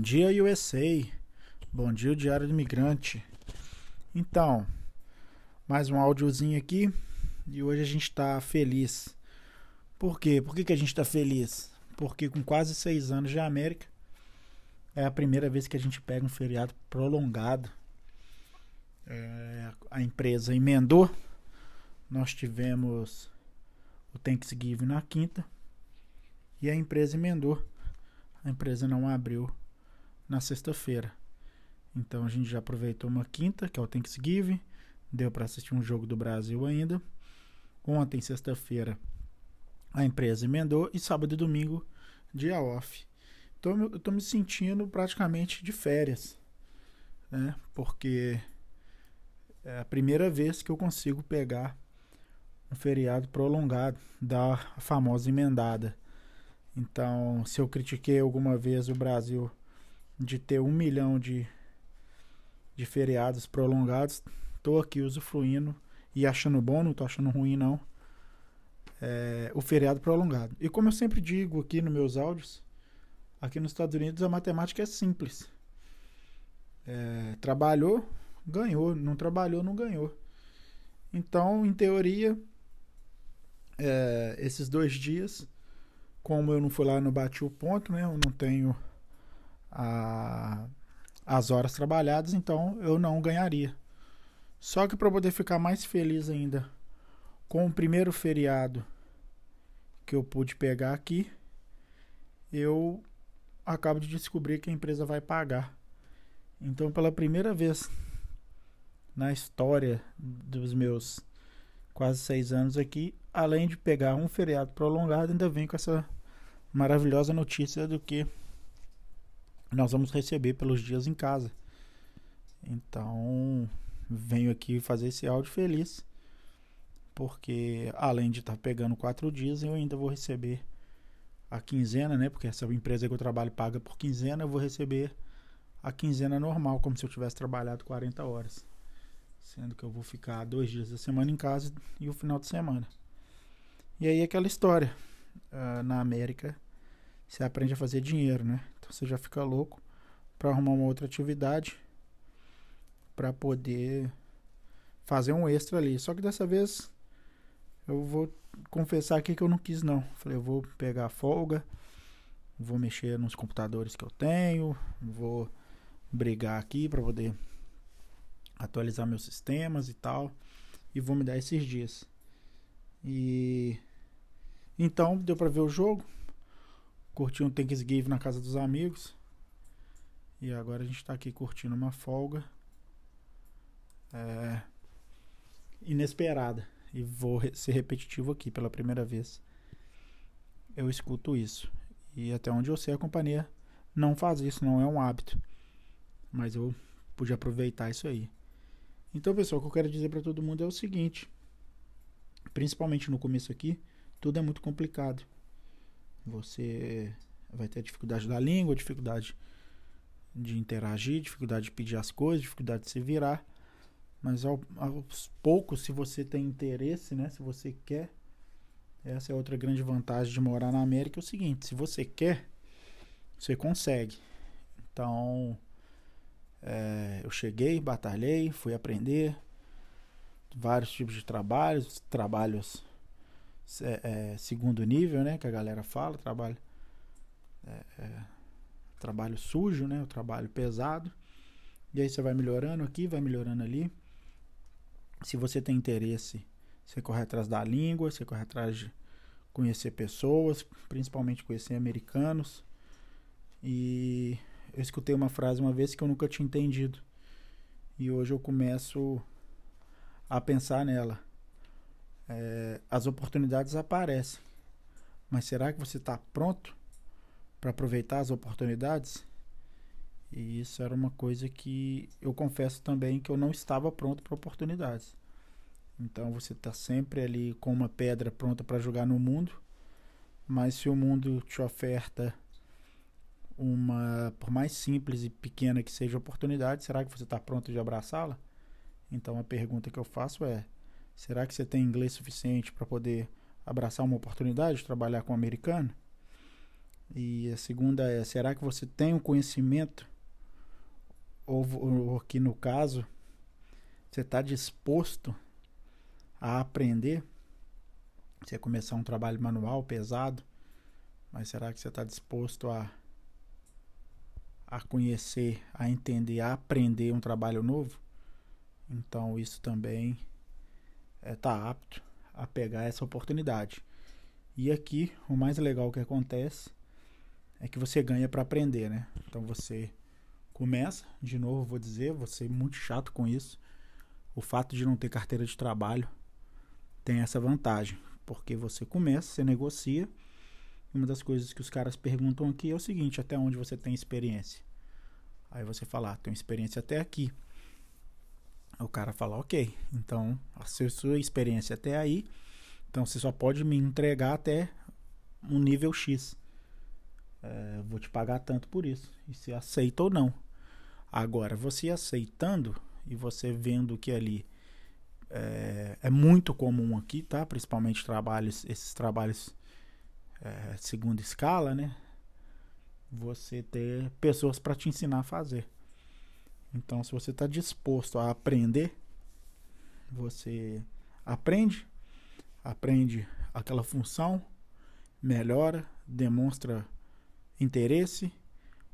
Bom dia, USA. Bom dia, Diário do Imigrante. Então, mais um áudiozinho aqui e hoje a gente está feliz. Por quê? Por que, que a gente está feliz? Porque com quase seis anos de América é a primeira vez que a gente pega um feriado prolongado. É, a empresa emendou. Nós tivemos o Thanksgiving na quinta e a empresa emendou. A empresa não abriu na sexta-feira. Então a gente já aproveitou uma quinta, que é o Thanksgiving, deu para assistir um jogo do Brasil ainda. Ontem, sexta-feira, a empresa emendou e sábado e domingo, dia off. Então eu tô me sentindo praticamente de férias, né? Porque é a primeira vez que eu consigo pegar um feriado prolongado, da famosa emendada. Então, se eu critiquei alguma vez o Brasil de ter um milhão de de feriados prolongados. Tô aqui usufruindo e achando bom, não tô achando ruim não. É, o feriado prolongado. E como eu sempre digo aqui nos meus áudios, aqui nos Estados Unidos a matemática é simples. É, trabalhou, ganhou. Não trabalhou, não ganhou. Então, em teoria, é, esses dois dias, como eu não fui lá no bati o ponto, né? Eu não tenho a as horas trabalhadas, então eu não ganharia. Só que para poder ficar mais feliz ainda com o primeiro feriado que eu pude pegar aqui, eu acabo de descobrir que a empresa vai pagar. Então, pela primeira vez na história dos meus quase seis anos aqui, além de pegar um feriado prolongado, ainda vem com essa maravilhosa notícia do que nós vamos receber pelos dias em casa. Então, venho aqui fazer esse áudio feliz, porque além de estar tá pegando quatro dias, eu ainda vou receber a quinzena, né? Porque essa empresa que eu trabalho paga por quinzena, eu vou receber a quinzena normal, como se eu tivesse trabalhado 40 horas. Sendo que eu vou ficar dois dias da semana em casa e o final de semana. E aí aquela história. Uh, na América, você aprende a fazer dinheiro, né? Você já fica louco para arrumar uma outra atividade para poder fazer um extra ali. Só que dessa vez eu vou confessar aqui que eu não quis não. Falei, eu vou pegar folga, vou mexer nos computadores que eu tenho, vou brigar aqui para poder atualizar meus sistemas e tal, e vou me dar esses dias. E então deu para ver o jogo, curti um Thanksgiving na casa dos amigos. E agora a gente tá aqui curtindo uma folga. É, inesperada. E vou ser repetitivo aqui pela primeira vez. Eu escuto isso. E até onde eu sei, a companhia não faz isso, não é um hábito. Mas eu pude aproveitar isso aí. Então, pessoal, o que eu quero dizer para todo mundo é o seguinte: principalmente no começo aqui, tudo é muito complicado. Você vai ter dificuldade da língua, dificuldade de interagir, dificuldade de pedir as coisas, dificuldade de se virar. Mas ao, aos poucos, se você tem interesse, né? Se você quer, essa é outra grande vantagem de morar na América, é o seguinte, se você quer, você consegue. Então, é, eu cheguei, batalhei, fui aprender vários tipos de trabalhos, trabalhos é, é, segundo nível, né? Que a galera fala, trabalho é, é, trabalho sujo, né? O trabalho pesado. E aí você vai melhorando aqui, vai melhorando ali. Se você tem interesse, você corre atrás da língua, você corre atrás de conhecer pessoas, principalmente conhecer americanos. E eu escutei uma frase uma vez que eu nunca tinha entendido. E hoje eu começo a pensar nela é, as oportunidades aparecem. Mas será que você está pronto para aproveitar as oportunidades? E isso era uma coisa que eu confesso também que eu não estava pronto para oportunidades. Então você está sempre ali com uma pedra pronta para jogar no mundo, mas se o mundo te oferta uma, por mais simples e pequena que seja a oportunidade, será que você está pronto de abraçá-la? Então a pergunta que eu faço é: Será que você tem inglês suficiente para poder abraçar uma oportunidade de trabalhar com um americano? E a segunda é: será que você tem o um conhecimento? Ou, ou aqui no caso, você está disposto a aprender? Você começar um trabalho manual pesado, mas será que você está disposto a, a conhecer, a entender, a aprender um trabalho novo? Então isso também está é, apto a pegar essa oportunidade. E aqui o mais legal que acontece é que você ganha para aprender, né? Então você começa, de novo vou dizer, você é muito chato com isso. O fato de não ter carteira de trabalho tem essa vantagem, porque você começa, você negocia. Uma das coisas que os caras perguntam aqui é o seguinte: até onde você tem experiência? Aí você fala, ah, tenho experiência até aqui. O cara fala, ok, então a sua experiência até aí, então você só pode me entregar até um nível X. É, vou te pagar tanto por isso. E se aceita ou não. Agora, você aceitando e você vendo que ali é, é muito comum aqui, tá? Principalmente trabalhos, esses trabalhos é, segunda escala, né? Você ter pessoas para te ensinar a fazer. Então, se você está disposto a aprender, você aprende, aprende aquela função, melhora, demonstra interesse.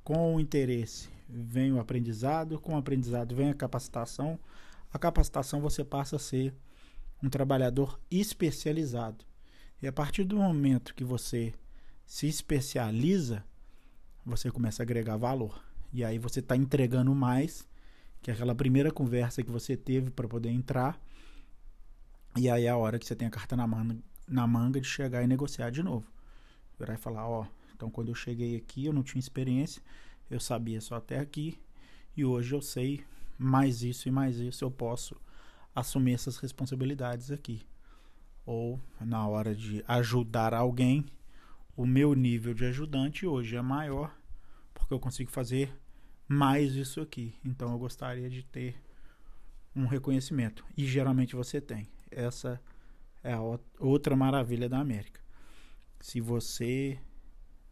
Com o interesse vem o aprendizado, com o aprendizado vem a capacitação. A capacitação você passa a ser um trabalhador especializado. E a partir do momento que você se especializa, você começa a agregar valor. E aí você está entregando mais que aquela primeira conversa que você teve para poder entrar. E aí é a hora que você tem a carta na manga, na manga de chegar e negociar de novo. Virar e falar, ó, então quando eu cheguei aqui eu não tinha experiência, eu sabia só até aqui e hoje eu sei mais isso e mais isso, eu posso assumir essas responsabilidades aqui. Ou na hora de ajudar alguém, o meu nível de ajudante hoje é maior porque eu consigo fazer mais isso aqui. Então eu gostaria de ter um reconhecimento. E geralmente você tem. Essa é a outra maravilha da América. Se você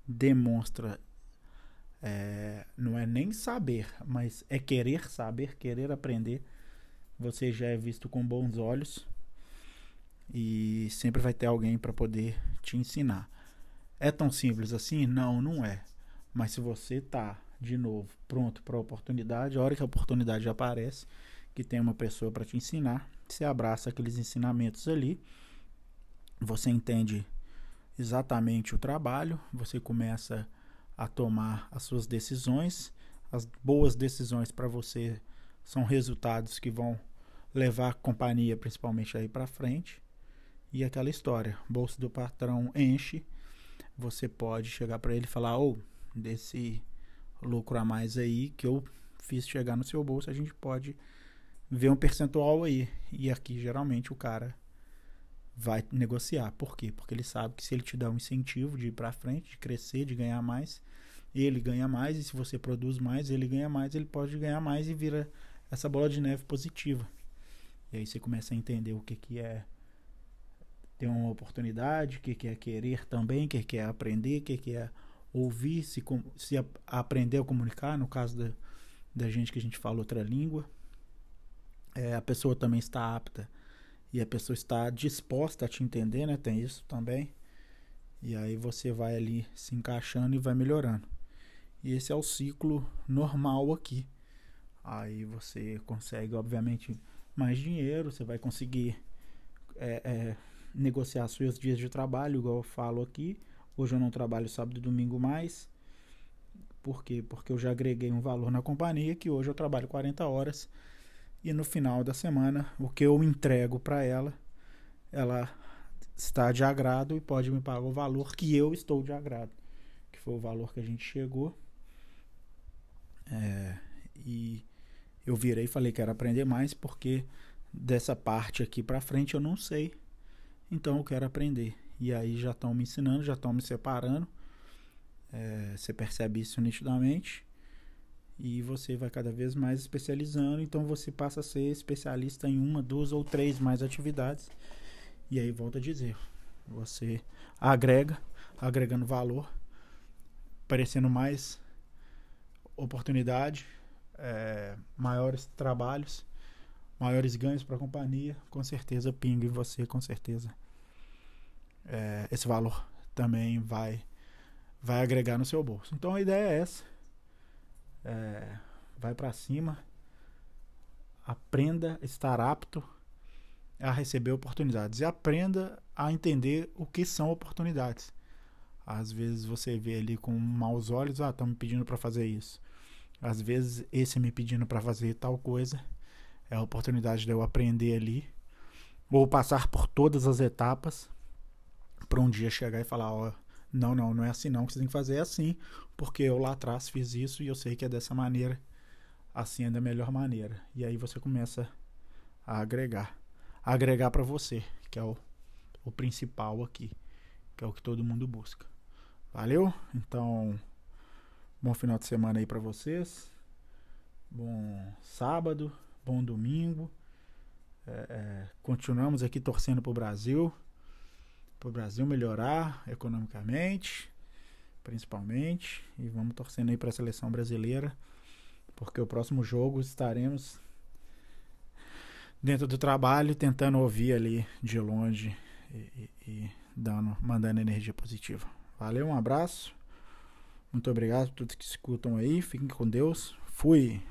demonstra, é, não é nem saber, mas é querer saber, querer aprender, você já é visto com bons olhos e sempre vai ter alguém para poder te ensinar. É tão simples assim? Não, não é. Mas se você tá de novo pronto para a oportunidade, a hora que a oportunidade aparece, que tem uma pessoa para te ensinar, você abraça aqueles ensinamentos ali, você entende exatamente o trabalho, você começa a tomar as suas decisões, as boas decisões para você são resultados que vão levar a companhia principalmente aí para frente. E aquela história, bolsa do patrão enche, você pode chegar para ele e falar: "Ou oh, desse lucro a mais aí que eu fiz chegar no seu bolso, a gente pode ver um percentual aí. E aqui geralmente o cara vai negociar. Por quê? Porque ele sabe que se ele te dá um incentivo de ir para frente, de crescer, de ganhar mais, ele ganha mais e se você produz mais, ele ganha mais, ele pode ganhar mais e vira essa bola de neve positiva. E aí você começa a entender o que que é ter uma oportunidade, o que que é querer também, o que que é aprender, o que que é ouvir, se, se aprender a comunicar, no caso da, da gente que a gente fala outra língua. É, a pessoa também está apta e a pessoa está disposta a te entender, né? Tem isso também. E aí você vai ali se encaixando e vai melhorando. E esse é o ciclo normal aqui. Aí você consegue, obviamente, mais dinheiro, você vai conseguir é, é, negociar seus dias de trabalho, igual eu falo aqui. Hoje eu não trabalho sábado e domingo mais. Por quê? Porque eu já agreguei um valor na companhia que hoje eu trabalho 40 horas e no final da semana o que eu entrego para ela, ela está de agrado e pode me pagar o valor que eu estou de agrado, que foi o valor que a gente chegou. É, e eu virei e falei que era aprender mais porque dessa parte aqui para frente eu não sei. Então eu quero aprender. E aí já estão me ensinando, já estão me separando. É, você percebe isso nitidamente. E você vai cada vez mais especializando. Então você passa a ser especialista em uma, duas ou três mais atividades. E aí volta a dizer, você agrega, agregando valor, aparecendo mais oportunidade, é, maiores trabalhos, maiores ganhos para a companhia, com certeza pinga em você, com certeza. É, esse valor também vai vai agregar no seu bolso. Então a ideia é essa. É, vai para cima, aprenda a estar apto a receber oportunidades e aprenda a entender o que são oportunidades. Às vezes você vê ali com maus olhos, ah, estão me pedindo para fazer isso. Às vezes esse me pedindo para fazer tal coisa é a oportunidade de eu aprender ali ou passar por todas as etapas para um dia chegar e falar, ó, não, não, não é assim não que você tem que fazer, é assim, porque eu lá atrás fiz isso e eu sei que é dessa maneira, assim é da melhor maneira. E aí você começa a agregar, a agregar para você, que é o, o principal aqui, que é o que todo mundo busca. Valeu? Então, bom final de semana aí para vocês. Bom sábado, bom domingo. É, é, continuamos aqui torcendo para o Brasil, para o Brasil melhorar economicamente, principalmente, e vamos torcendo aí para a seleção brasileira, porque o próximo jogo estaremos dentro do trabalho tentando ouvir ali de longe e, e, e dando, mandando energia positiva. Valeu, um abraço. Muito obrigado a todos que escutam aí. Fiquem com Deus. Fui.